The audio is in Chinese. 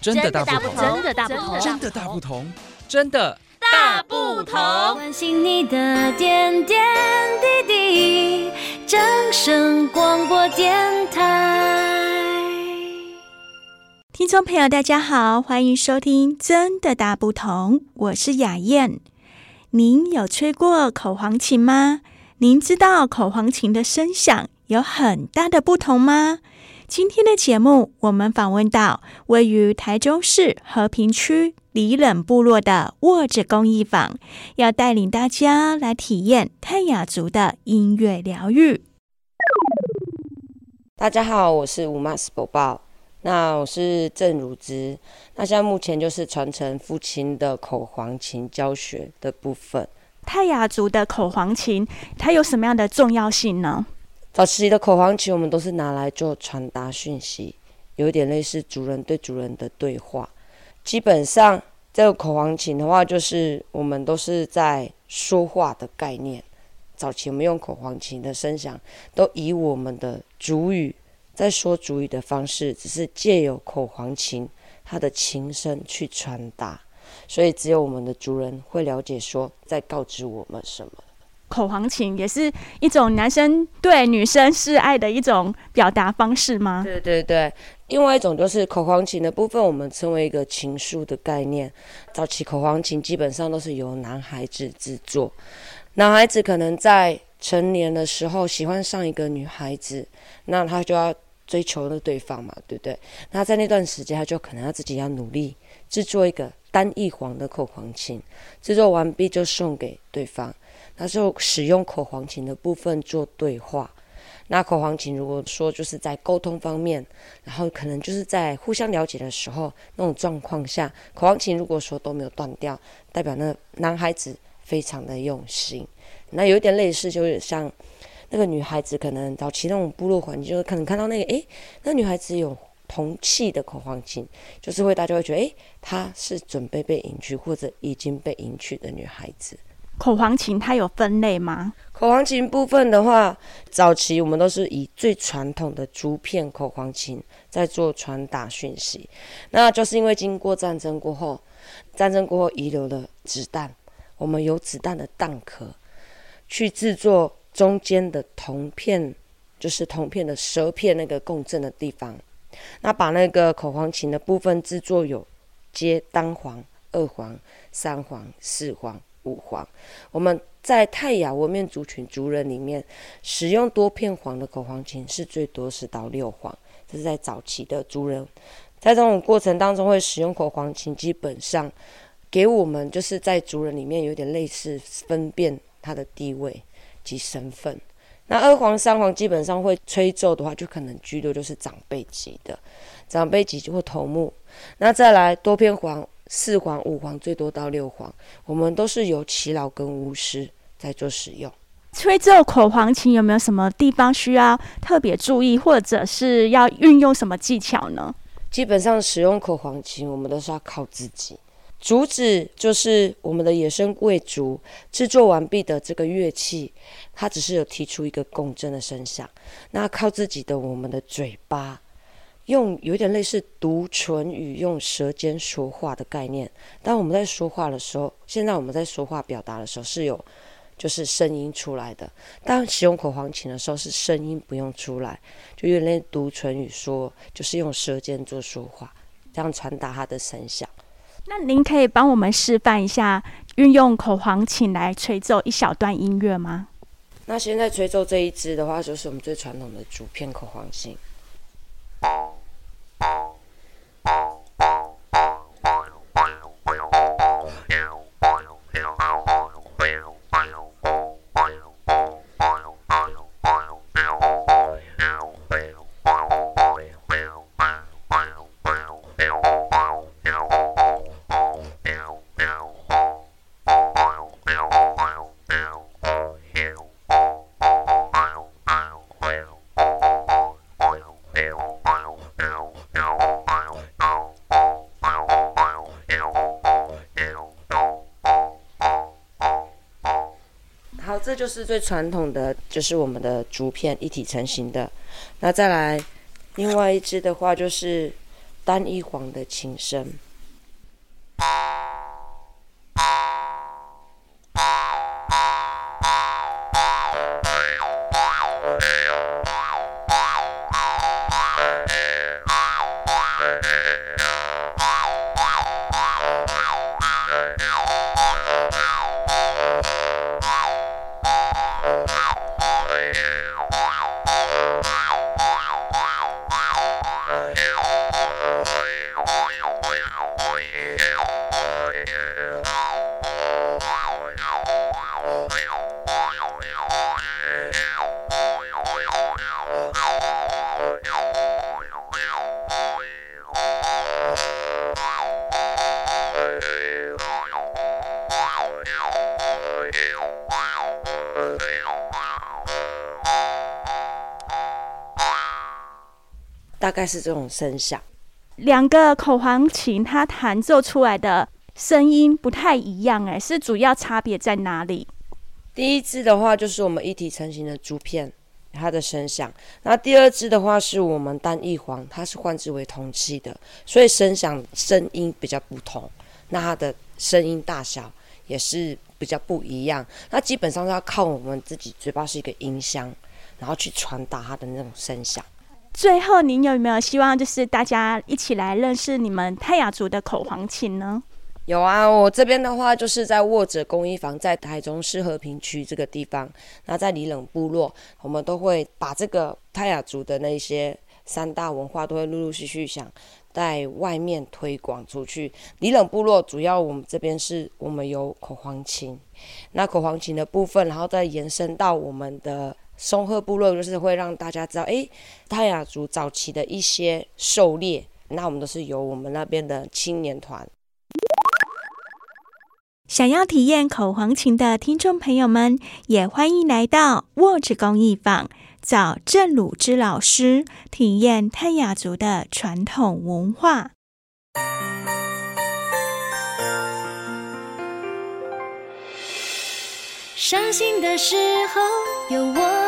真的大不同，真的大不同，真的大不同，真的大不同。关心你的点点滴滴，掌声广播电台。听众朋友，大家好，欢迎收听《真的大不同》，我是雅燕。您有吹过口簧琴吗？您知道口簧琴的声响有很大的不同吗？今天的节目，我们访问到位于台中市和平区里冷部落的沃着工艺坊，要带领大家来体验泰雅族的音乐疗愈。大家好，我是吴马斯宝宝，那我是郑如之，那现在目前就是传承父亲的口簧琴教学的部分。泰雅族的口簧琴，它有什么样的重要性呢？早期的口簧琴，我们都是拿来做传达讯息，有点类似主人对主人的对话。基本上，这个口簧琴的话，就是我们都是在说话的概念。早期我们用口簧琴的声响，都以我们的主语在说主语的方式，只是借由口簧琴它的琴声去传达，所以只有我们的族人会了解说在告知我们什么。口簧琴也是一种男生对女生示爱的一种表达方式吗？对对对，另外一种就是口簧琴的部分，我们称为一个情书的概念。早期口簧琴基本上都是由男孩子制作，男孩子可能在成年的时候喜欢上一个女孩子，那他就要追求那对方嘛，对不对？那在那段时间，他就可能要自己要努力制作一个单一簧的口簧琴，制作完毕就送给对方。他就使用口簧琴的部分做对话。那口簧琴如果说就是在沟通方面，然后可能就是在互相了解的时候那种状况下，口簧琴如果说都没有断掉，代表那男孩子非常的用心。那有点类似，就是像那个女孩子可能早期那种部落环境，就是可能看到那个诶，那女孩子有铜器的口簧琴，就是会大家会觉得诶，她是准备被迎娶或者已经被迎娶的女孩子。口簧琴它有分类吗？口簧琴部分的话，早期我们都是以最传统的竹片口簧琴在做传达讯息。那就是因为经过战争过后，战争过后遗留的子弹，我们有子弹的弹壳去制作中间的铜片，就是铜片的舌片那个共振的地方。那把那个口簧琴的部分制作有接单簧、二簧、三簧、四簧。五黄，我们在泰雅文面族群族人里面使用多片黄的口簧琴是最多是到六黄，这是在早期的族人，在这种过程当中会使用口簧琴，基本上给我们就是在族人里面有点类似分辨他的地位及身份。那二黄、三黄基本上会吹奏的话，就可能居多就是长辈级的，长辈级或头目。那再来多片黄。四簧、五簧，最多到六簧，我们都是由耆老跟巫师在做使用。吹奏口簧琴有没有什么地方需要特别注意，或者是要运用什么技巧呢？基本上使用口簧琴，我们都是要靠自己。竹子就是我们的野生贵族制作完毕的这个乐器，它只是有提出一个共振的声响，那靠自己的我们的嘴巴。用有点类似读唇语，用舌尖说话的概念。当我们在说话的时候，现在我们在说话表达的时候是有，就是声音出来的。当使用口簧琴的时候，是声音不用出来，就有点类似读唇语说，就是用舌尖做说话，这样传达它的声响。那您可以帮我们示范一下运用口簧琴来吹奏一小段音乐吗？那现在吹奏这一支的话，就是我们最传统的竹片口簧琴。这就是最传统的，就是我们的竹片一体成型的。那再来，另外一只的话就是单一黄的琴声。大概是这种声响。两个口簧琴它弹奏出来的声音不太一样，哎，是主要差别在哪里？第一支的话就是我们一体成型的竹片，它的声响。那第二支的话是我们单一簧，它是换置为铜器的，所以声响声音比较不同。那它的声音大小也是比较不一样。那基本上是要靠我们自己嘴巴是一个音箱，然后去传达它的那种声响。最后，您有没有希望就是大家一起来认识你们泰雅族的口簧琴呢？有啊，我这边的话就是在握者工艺坊，在台中市和平区这个地方。那在里冷部落，我们都会把这个泰雅族的那些三大文化，都会陆陆续续想在外面推广出去。里冷部落主要我们这边是我们有口簧琴，那口簧琴的部分，然后再延伸到我们的。松鹤部落就是会让大家知道，哎，泰雅族早期的一些狩猎，那我们都是由我们那边的青年团。想要体验口簧琴的听众朋友们，也欢迎来到握者工艺坊，找郑鲁之老师体验泰雅族的传统文化。伤心的时候有我